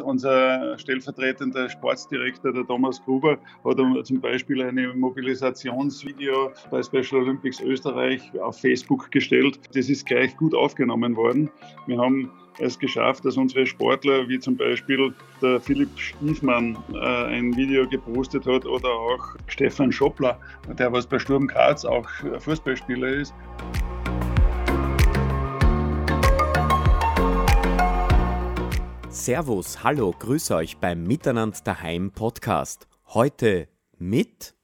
Unser stellvertretender Sportdirektor, der Thomas Gruber, hat zum Beispiel ein Mobilisationsvideo bei Special Olympics Österreich auf Facebook gestellt. Das ist gleich gut aufgenommen worden. Wir haben es geschafft, dass unsere Sportler, wie zum Beispiel der Philipp Stiefmann, äh, ein Video gepostet hat oder auch Stefan Schoppler, der was bei Sturm Graz auch Fußballspieler ist. Servus, hallo, grüße euch beim Miteinand daheim Podcast. Heute mit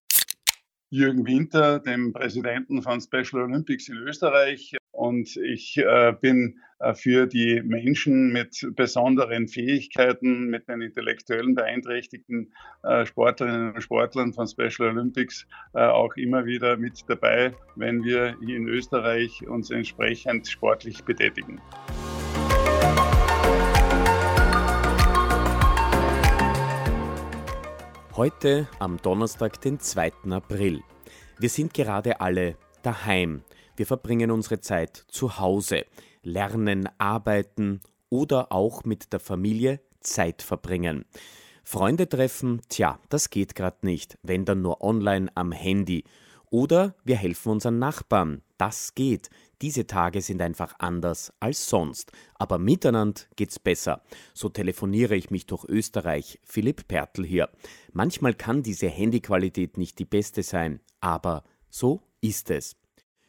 Jürgen Winter, dem Präsidenten von Special Olympics in Österreich. Und ich äh, bin äh, für die Menschen mit besonderen Fähigkeiten, mit den intellektuellen beeinträchtigten äh, Sportlerinnen und Sportlern von Special Olympics auch immer wieder mit dabei, wenn wir hier in Österreich uns entsprechend sportlich betätigen. Heute am Donnerstag, den 2. April. Wir sind gerade alle daheim. Wir verbringen unsere Zeit zu Hause, lernen, arbeiten oder auch mit der Familie Zeit verbringen. Freunde treffen, tja, das geht gerade nicht, wenn dann nur online am Handy. Oder wir helfen unseren Nachbarn, das geht. Diese Tage sind einfach anders als sonst. Aber miteinander geht's besser. So telefoniere ich mich durch Österreich. Philipp Pertl hier. Manchmal kann diese Handyqualität nicht die beste sein, aber so ist es.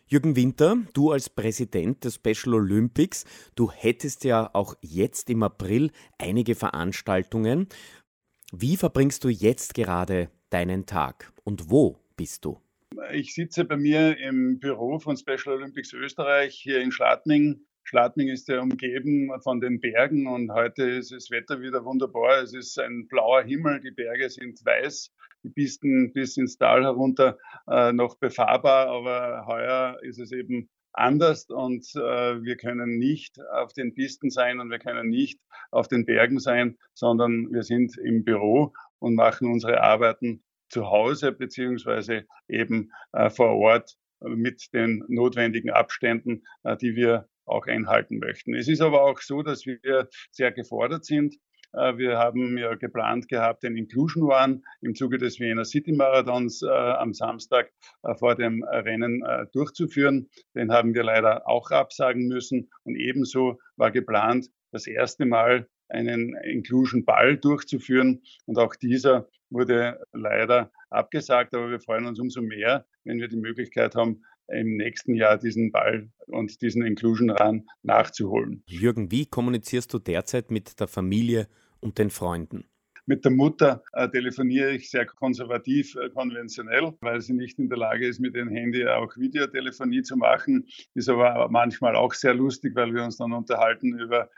Jürgen Winter, du als Präsident des Special Olympics, du hättest ja auch jetzt im April einige Veranstaltungen. Wie verbringst du jetzt gerade deinen Tag und wo bist du? Ich sitze bei mir im Büro von Special Olympics Österreich hier in Schladming. Schladming ist ja umgeben von den Bergen und heute ist das Wetter wieder wunderbar. Es ist ein blauer Himmel, die Berge sind weiß, die Pisten bis ins Tal herunter äh, noch befahrbar, aber heuer ist es eben anders und äh, wir können nicht auf den Pisten sein und wir können nicht auf den Bergen sein, sondern wir sind im Büro und machen unsere Arbeiten zu Hause beziehungsweise eben äh, vor Ort mit den notwendigen Abständen, äh, die wir auch einhalten möchten. Es ist aber auch so, dass wir sehr gefordert sind. Äh, wir haben ja geplant gehabt, den Inclusion One im Zuge des Wiener City Marathons äh, am Samstag äh, vor dem Rennen äh, durchzuführen. Den haben wir leider auch absagen müssen. Und ebenso war geplant, das erste Mal einen Inclusion Ball durchzuführen. Und auch dieser wurde leider abgesagt, aber wir freuen uns umso mehr, wenn wir die Möglichkeit haben, im nächsten Jahr diesen Ball und diesen Inclusion Run nachzuholen. Jürgen, wie kommunizierst du derzeit mit der Familie und den Freunden? Mit der Mutter äh, telefoniere ich sehr konservativ, äh, konventionell, weil sie nicht in der Lage ist, mit dem Handy auch Videotelefonie zu machen. Ist aber manchmal auch sehr lustig, weil wir uns dann unterhalten über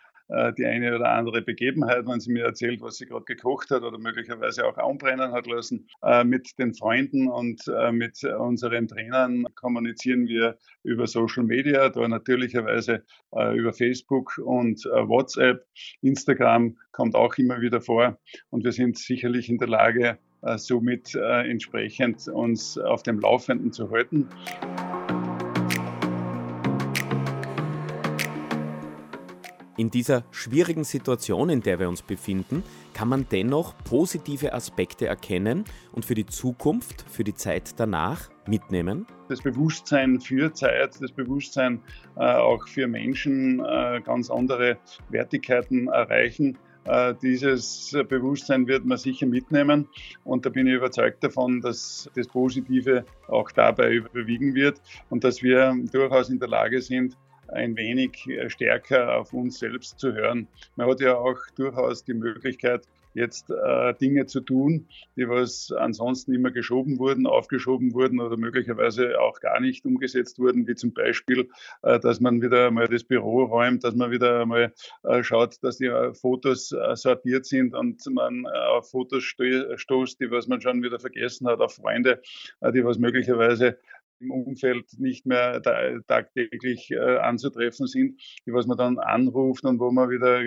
die eine oder andere Begebenheit, wenn sie mir erzählt, was sie gerade gekocht hat oder möglicherweise auch anbrennen hat lassen. Äh, mit den Freunden und äh, mit unseren Trainern kommunizieren wir über Social Media, da natürlicherweise über Facebook und WhatsApp. Instagram kommt auch immer wieder vor und wir sind sicherlich in der Lage, somit entsprechend uns auf dem Laufenden zu halten. In dieser schwierigen Situation, in der wir uns befinden, kann man dennoch positive Aspekte erkennen und für die Zukunft, für die Zeit danach mitnehmen? Das Bewusstsein für Zeit, das Bewusstsein äh, auch für Menschen äh, ganz andere Wertigkeiten erreichen. Äh, dieses Bewusstsein wird man sicher mitnehmen und da bin ich überzeugt davon, dass das Positive auch dabei überwiegen wird und dass wir durchaus in der Lage sind, ein wenig äh, stärker auf uns selbst zu hören. Man hat ja auch durchaus die Möglichkeit, jetzt äh, Dinge zu tun, die was ansonsten immer geschoben wurden, aufgeschoben wurden oder möglicherweise auch gar nicht umgesetzt wurden, wie zum Beispiel, äh, dass man wieder mal das Büro räumt, dass man wieder mal äh, schaut, dass die äh, Fotos äh, sortiert sind und man auf Fotos stoßt, die was man schon wieder vergessen hat, auf Freunde, die was möglicherweise im Umfeld nicht mehr tagtäglich äh, anzutreffen sind, die was man dann anruft und wo man wieder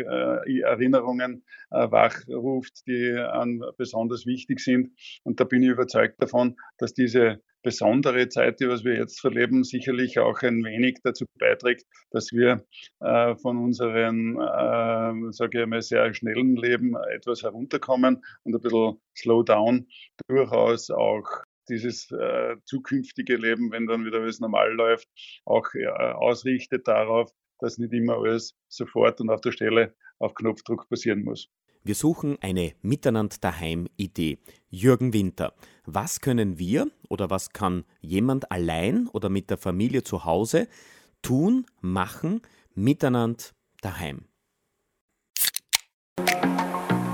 äh, Erinnerungen äh, wachruft, die an besonders wichtig sind. Und da bin ich überzeugt davon, dass diese besondere Zeit, die was wir jetzt verleben, sicherlich auch ein wenig dazu beiträgt, dass wir äh, von unserem, äh, sage ich mal, sehr schnellen Leben etwas herunterkommen und ein bisschen slow down durchaus auch dieses äh, zukünftige Leben, wenn dann wieder alles normal läuft, auch äh, ausrichtet darauf, dass nicht immer alles sofort und auf der Stelle auf Knopfdruck passieren muss. Wir suchen eine Miteinander daheim Idee. Jürgen Winter, was können wir oder was kann jemand allein oder mit der Familie zu Hause tun, machen, miteinander daheim?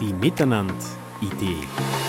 Die Miteinander Idee.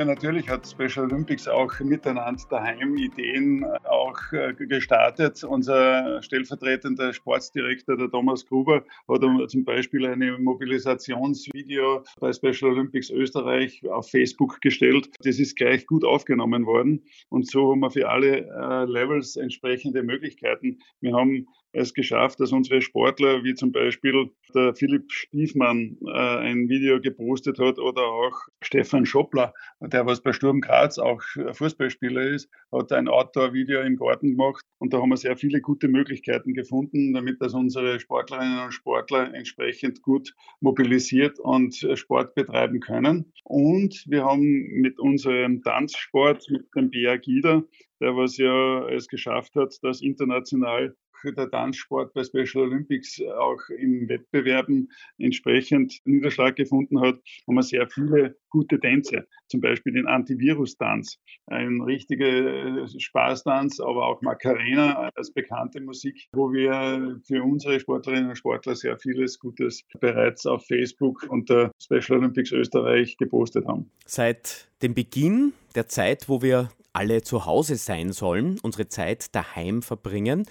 Ja, natürlich hat Special Olympics auch miteinander daheim Ideen äh, auch äh, gestartet. Unser stellvertretender Sportsdirektor, der Thomas Gruber, hat zum Beispiel eine Mobilisationsvideo bei Special Olympics Österreich auf Facebook gestellt. Das ist gleich gut aufgenommen worden. Und so haben wir für alle äh, Levels entsprechende Möglichkeiten. Wir haben es geschafft, dass unsere Sportler, wie zum Beispiel der Philipp Stiefmann, ein Video gepostet hat oder auch Stefan Schoppler, der was bei Sturm Graz auch Fußballspieler ist, hat ein Outdoor-Video im Garten gemacht und da haben wir sehr viele gute Möglichkeiten gefunden, damit dass unsere Sportlerinnen und Sportler entsprechend gut mobilisiert und Sport betreiben können. Und wir haben mit unserem Tanzsport, mit dem BR Gida, der was ja es geschafft hat, dass international der Tanzsport bei Special Olympics auch in Wettbewerben entsprechend Niederschlag gefunden hat, haben wir sehr viele gute Tänze, zum Beispiel den Antivirus-Tanz, ein richtiger Spaßtanz, aber auch Macarena als bekannte Musik, wo wir für unsere Sportlerinnen und Sportler sehr vieles Gutes bereits auf Facebook unter Special Olympics Österreich gepostet haben. Seit dem Beginn der Zeit, wo wir alle zu Hause sein sollen, unsere Zeit daheim verbringen,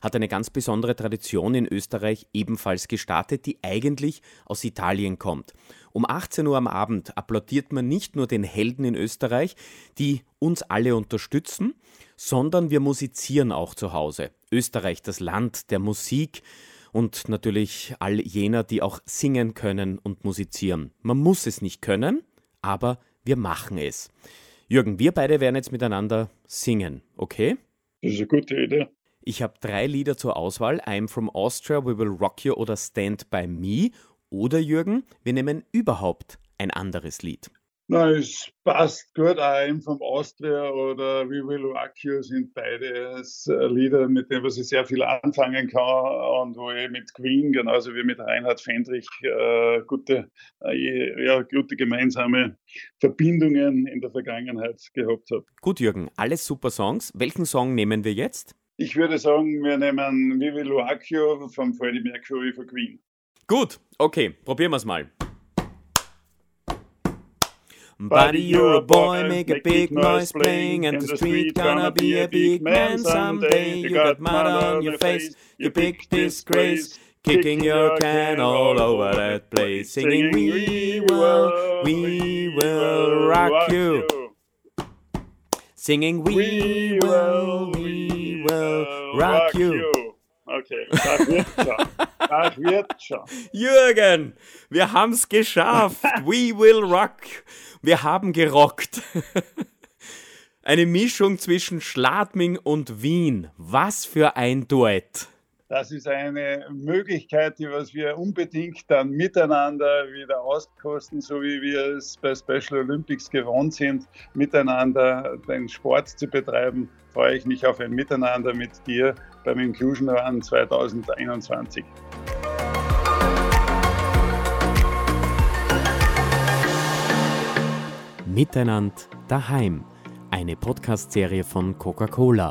hat eine ganz besondere Tradition in Österreich ebenfalls gestartet, die eigentlich aus Italien kommt. Um 18 Uhr am Abend applaudiert man nicht nur den Helden in Österreich, die uns alle unterstützen, sondern wir musizieren auch zu Hause. Österreich, das Land der Musik und natürlich all jener, die auch singen können und musizieren. Man muss es nicht können, aber wir machen es. Jürgen, wir beide werden jetzt miteinander singen, okay? Das ist eine gute Idee. Ich habe drei Lieder zur Auswahl. I'm from Austria, We Will Rock You oder Stand By Me. Oder Jürgen, wir nehmen überhaupt ein anderes Lied. Na, es passt gut. I'm from Austria oder We Will Rock You sind beides äh, Lieder, mit denen ich sehr viel anfangen kann und wo ich mit Queen genauso wie mit Reinhard Fendrich äh, gute, äh, ja, gute gemeinsame Verbindungen in der Vergangenheit gehabt habe. Gut, Jürgen, alles super Songs. Welchen Song nehmen wir jetzt? Ich würde sagen, wir nehmen Vivi Luacchio vom Freddie Mercury für Queen. Gut, okay, probieren wir es mal. Buddy, you're a boy, make a big noise playing, and the street gonna be a big man someday. You got mud on your face, you big disgrace, kicking your can all over that place, singing, We will, we will rock you. Singing, We will, we will rock you. Okay, das wird schon. Das wird schon. Jürgen, wir haben's geschafft. We will rock. Wir haben gerockt. Eine Mischung zwischen Schladming und Wien. Was für ein Duett. Das ist eine Möglichkeit, die was wir unbedingt dann miteinander wieder auskosten, so wie wir es bei Special Olympics gewohnt sind, miteinander den Sport zu betreiben. Freue ich mich auf ein Miteinander mit dir beim Inclusion Run 2021. Miteinander daheim. Eine Podcast-Serie von Coca-Cola.